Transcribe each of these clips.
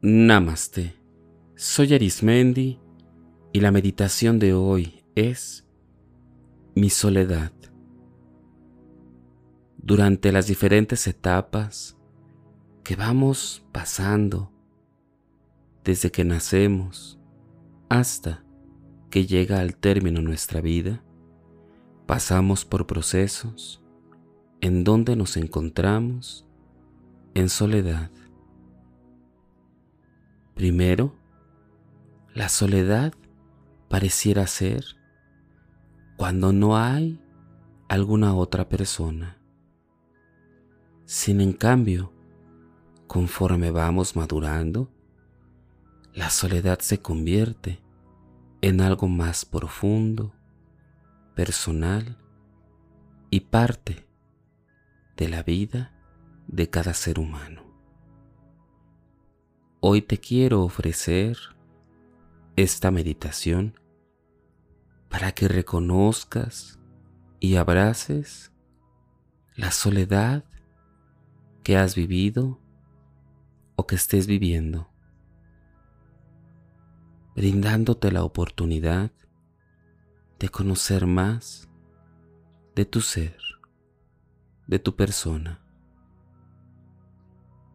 Namaste. Soy Arismendi y la meditación de hoy es mi soledad. Durante las diferentes etapas que vamos pasando desde que nacemos hasta que llega al término nuestra vida, pasamos por procesos en donde nos encontramos en soledad. Primero, la soledad pareciera ser cuando no hay alguna otra persona. Sin en cambio, conforme vamos madurando, la soledad se convierte en algo más profundo, personal y parte de la vida de cada ser humano. Hoy te quiero ofrecer esta meditación para que reconozcas y abraces la soledad que has vivido o que estés viviendo, brindándote la oportunidad de conocer más de tu ser, de tu persona.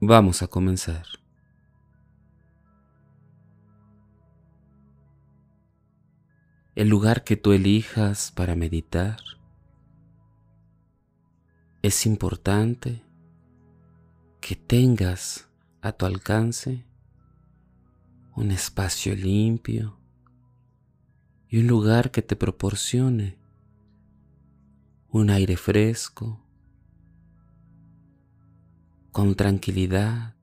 Vamos a comenzar. El lugar que tú elijas para meditar. Es importante que tengas a tu alcance un espacio limpio y un lugar que te proporcione un aire fresco, con tranquilidad.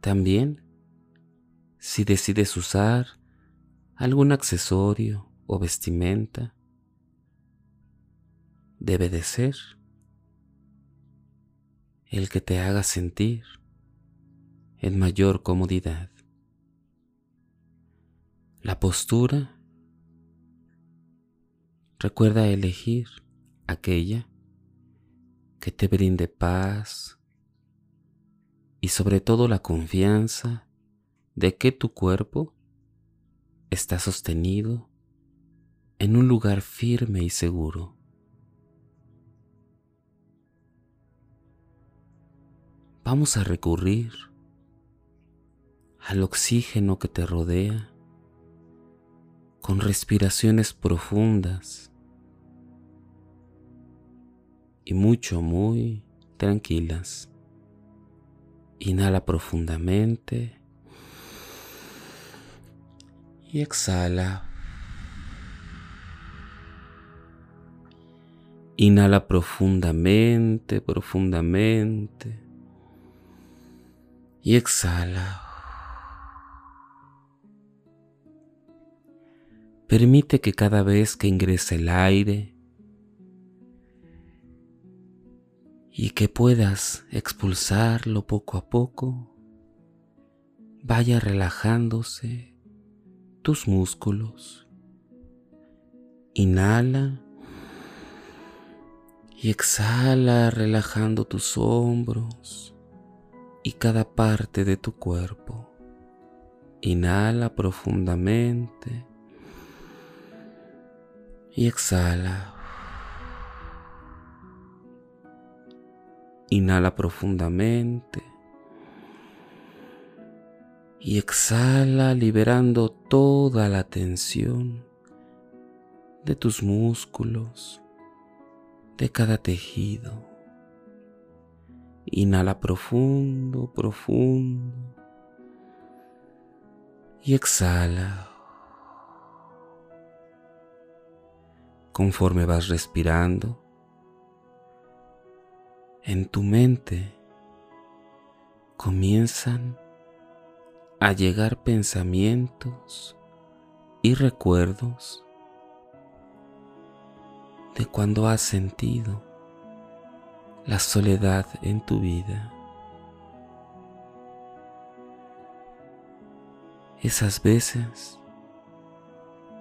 También si decides usar algún accesorio o vestimenta, debe de ser el que te haga sentir en mayor comodidad. La postura, recuerda elegir aquella que te brinde paz y sobre todo la confianza de que tu cuerpo está sostenido en un lugar firme y seguro. Vamos a recurrir al oxígeno que te rodea con respiraciones profundas y mucho, muy tranquilas. Inhala profundamente y exhala. Inhala profundamente, profundamente. Y exhala. Permite que cada vez que ingrese el aire y que puedas expulsarlo poco a poco, vaya relajándose tus músculos. Inhala y exhala relajando tus hombros y cada parte de tu cuerpo. Inhala profundamente y exhala. Inhala profundamente y exhala liberando toda la tensión de tus músculos, de cada tejido. Inhala profundo, profundo y exhala. Conforme vas respirando, en tu mente comienzan a llegar pensamientos y recuerdos de cuando has sentido la soledad en tu vida. Esas veces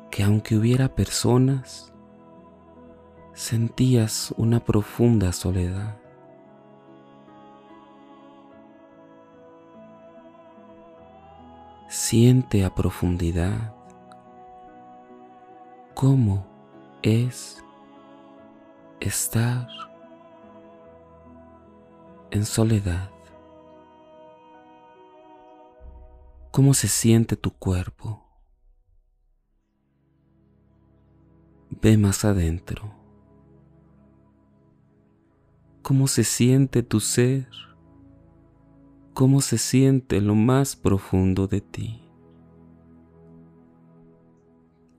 que aunque hubiera personas, sentías una profunda soledad. Siente a profundidad cómo es estar en soledad. ¿Cómo se siente tu cuerpo? Ve más adentro. ¿Cómo se siente tu ser? ¿Cómo se siente lo más profundo de ti?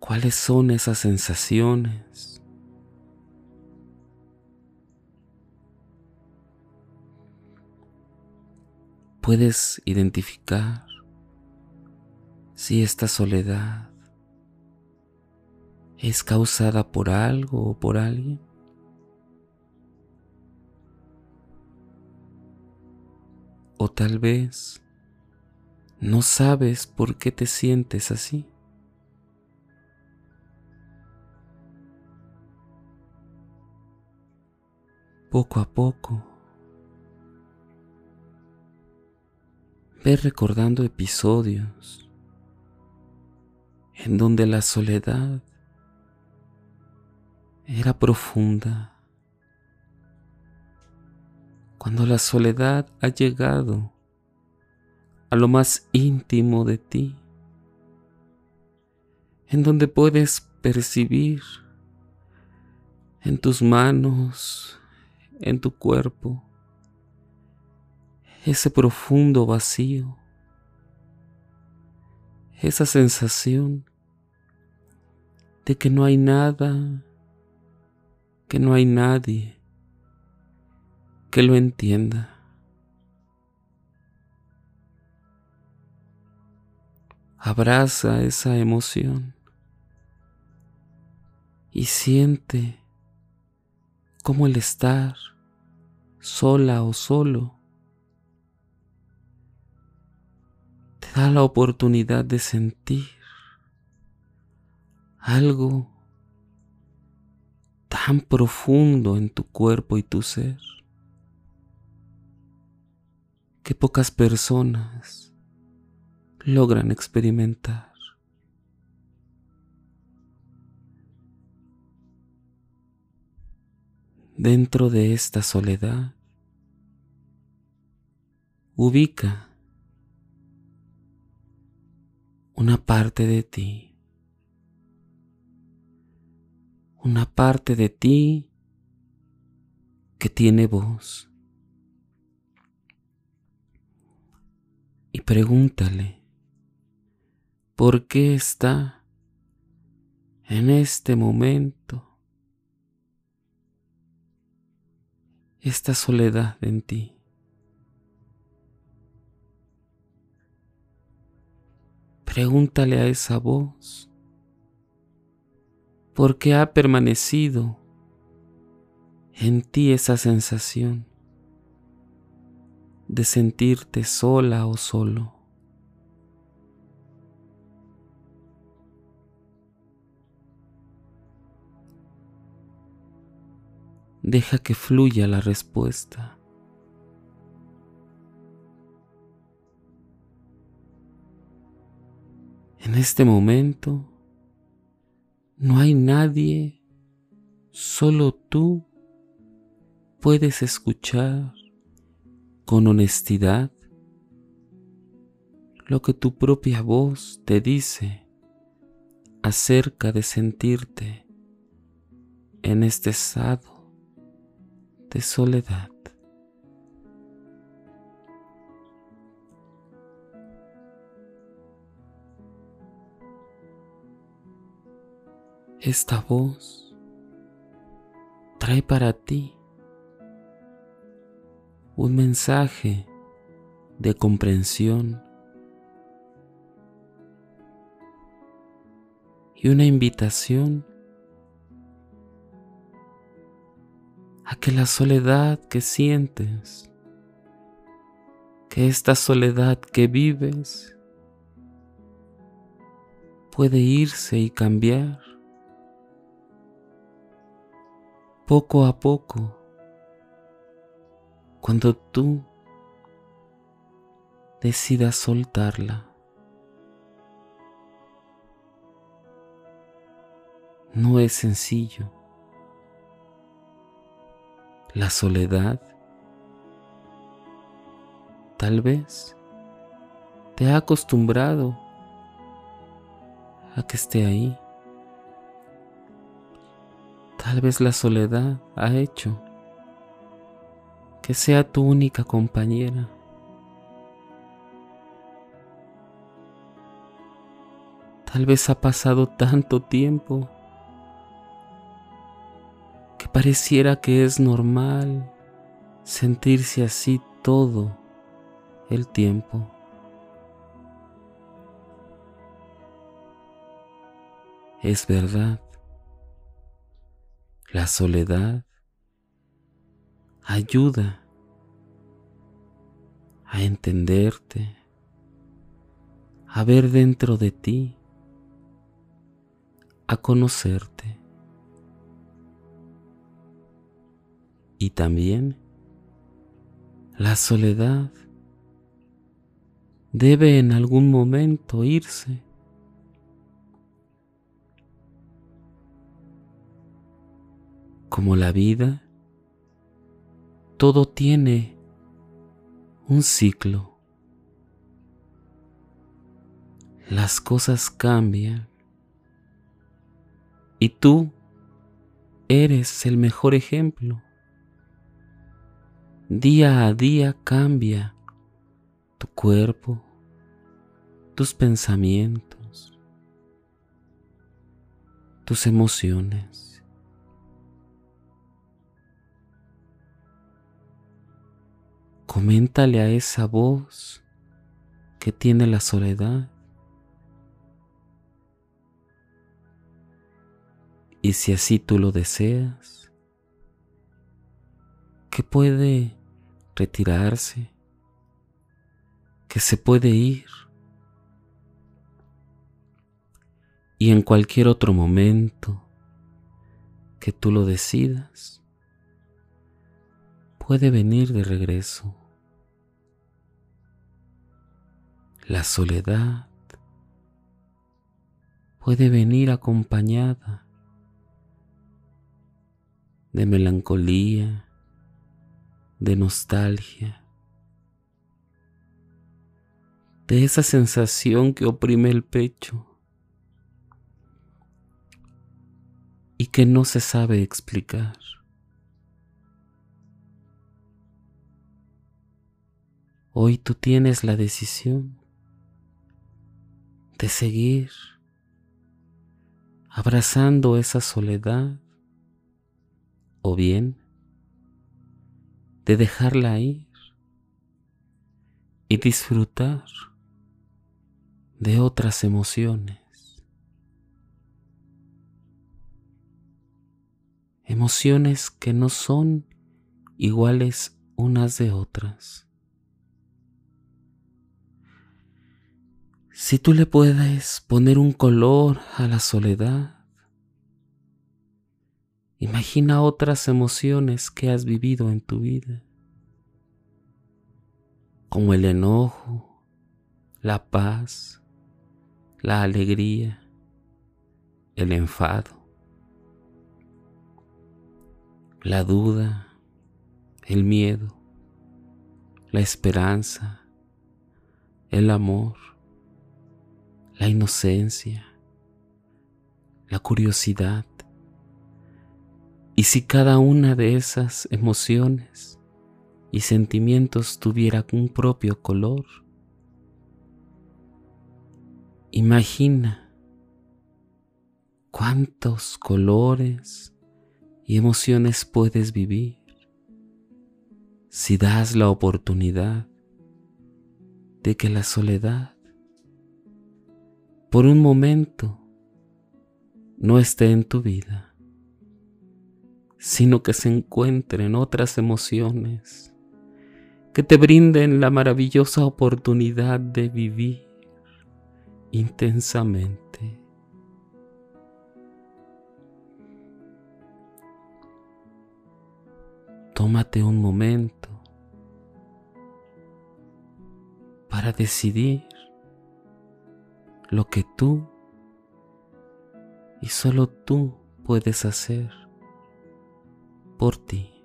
¿Cuáles son esas sensaciones? Puedes identificar si esta soledad es causada por algo o por alguien. O tal vez no sabes por qué te sientes así. Poco a poco, ve recordando episodios en donde la soledad era profunda. Cuando la soledad ha llegado a lo más íntimo de ti, en donde puedes percibir en tus manos, en tu cuerpo, ese profundo vacío, esa sensación de que no hay nada, que no hay nadie que lo entienda. Abraza esa emoción y siente cómo el estar sola o solo te da la oportunidad de sentir algo tan profundo en tu cuerpo y tu ser que pocas personas logran experimentar. Dentro de esta soledad, ubica una parte de ti, una parte de ti que tiene voz. Y pregúntale, ¿por qué está en este momento esta soledad en ti. Pregúntale a esa voz, ¿por qué ha permanecido en ti esa sensación de sentirte sola o solo? Deja que fluya la respuesta. En este momento no hay nadie, solo tú puedes escuchar con honestidad lo que tu propia voz te dice acerca de sentirte en este estado de soledad. Esta voz trae para ti un mensaje de comprensión y una invitación a que la soledad que sientes, que esta soledad que vives, puede irse y cambiar poco a poco cuando tú decidas soltarla, no es sencillo. La soledad tal vez te ha acostumbrado a que esté ahí. Tal vez la soledad ha hecho que sea tu única compañera. Tal vez ha pasado tanto tiempo que pareciera que es normal sentirse así todo el tiempo. Es verdad, la soledad ayuda a entenderte, a ver dentro de ti, a conocerte. Y también la soledad debe en algún momento irse. Como la vida, todo tiene un ciclo. Las cosas cambian y tú eres el mejor ejemplo. Día a día cambia tu cuerpo, tus pensamientos, tus emociones. Coméntale a esa voz que tiene la soledad. Y si así tú lo deseas, que puede retirarse, que se puede ir. Y en cualquier otro momento que tú lo decidas, puede venir de regreso. La soledad puede venir acompañada de melancolía, de nostalgia, de esa sensación que oprime el pecho y que no se sabe explicar. Hoy tú tienes la decisión de seguir abrazando esa soledad o bien de dejarla ir y disfrutar de otras emociones. Emociones que no son iguales unas de otras. Si tú le puedes poner un color a la soledad, imagina otras emociones que has vivido en tu vida, como el enojo, la paz, la alegría, el enfado, la duda, el miedo, la esperanza, el amor la inocencia, la curiosidad. Y si cada una de esas emociones y sentimientos tuviera un propio color, imagina cuántos colores y emociones puedes vivir si das la oportunidad de que la soledad por un momento no esté en tu vida, sino que se encuentren otras emociones que te brinden la maravillosa oportunidad de vivir intensamente. Tómate un momento para decidir lo que tú y solo tú puedes hacer por ti.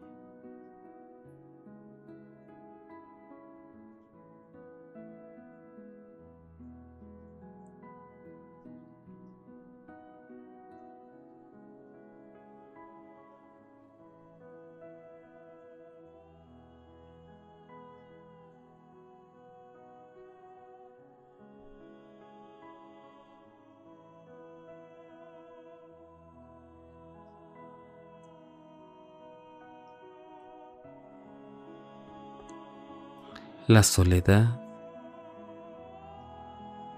La soledad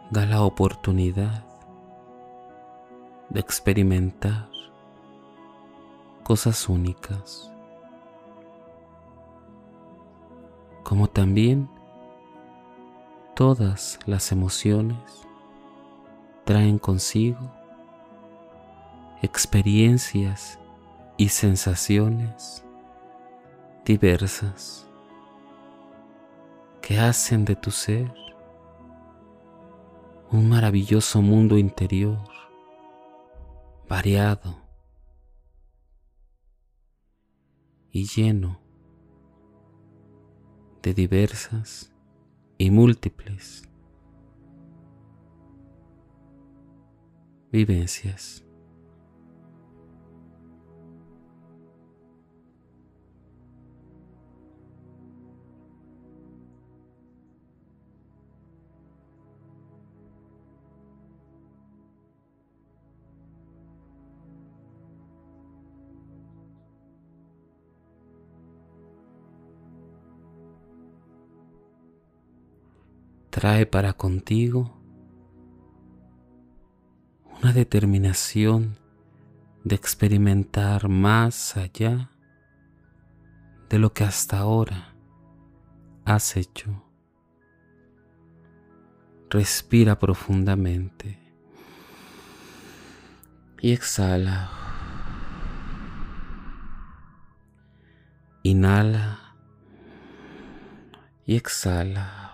da la oportunidad de experimentar cosas únicas, como también todas las emociones traen consigo experiencias y sensaciones diversas que hacen de tu ser un maravilloso mundo interior, variado y lleno de diversas y múltiples vivencias. Trae para contigo una determinación de experimentar más allá de lo que hasta ahora has hecho. Respira profundamente y exhala. Inhala y exhala.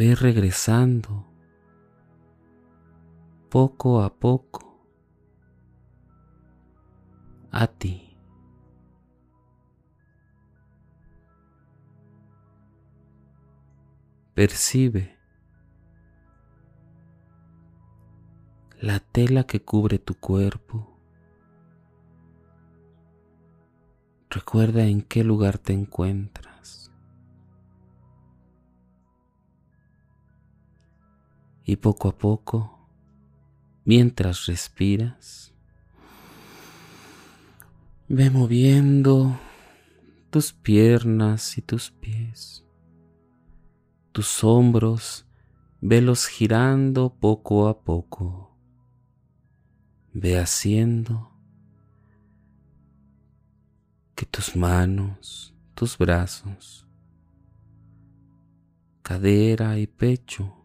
Ve regresando poco a poco a ti. Percibe la tela que cubre tu cuerpo. Recuerda en qué lugar te encuentras. Y poco a poco, mientras respiras, ve moviendo tus piernas y tus pies, tus hombros, velos girando poco a poco. Ve haciendo que tus manos, tus brazos, cadera y pecho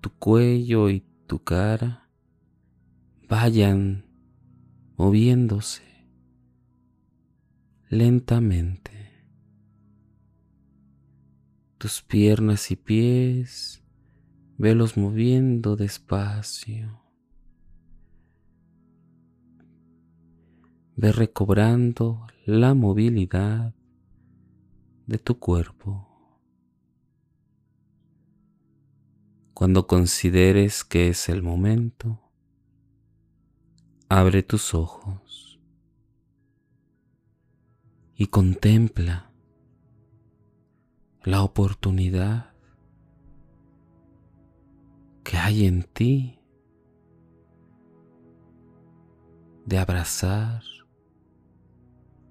tu cuello y tu cara vayan moviéndose lentamente. Tus piernas y pies, velos moviendo despacio. Ve recobrando la movilidad de tu cuerpo. Cuando consideres que es el momento, abre tus ojos y contempla la oportunidad que hay en ti de abrazar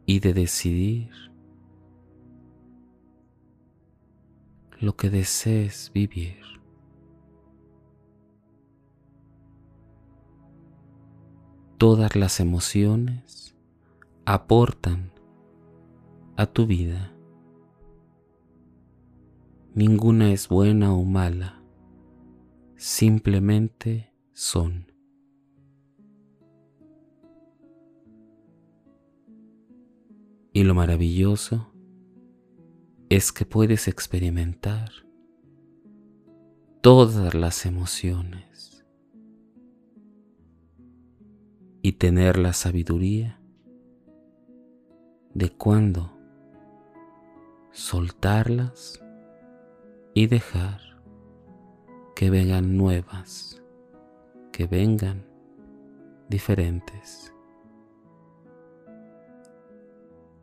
y de decidir lo que desees vivir. Todas las emociones aportan a tu vida. Ninguna es buena o mala, simplemente son. Y lo maravilloso es que puedes experimentar todas las emociones y tener la sabiduría de cuándo soltarlas y dejar que vengan nuevas, que vengan diferentes.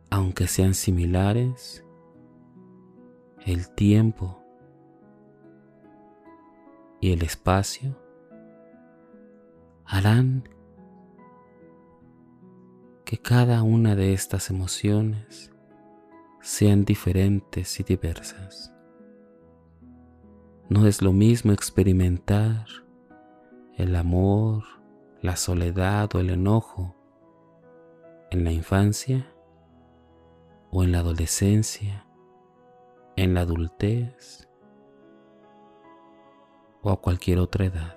Aunque sean similares, el tiempo y el espacio harán que cada una de estas emociones sean diferentes y diversas. No es lo mismo experimentar el amor, la soledad o el enojo en la infancia o en la adolescencia, en la adultez o a cualquier otra edad.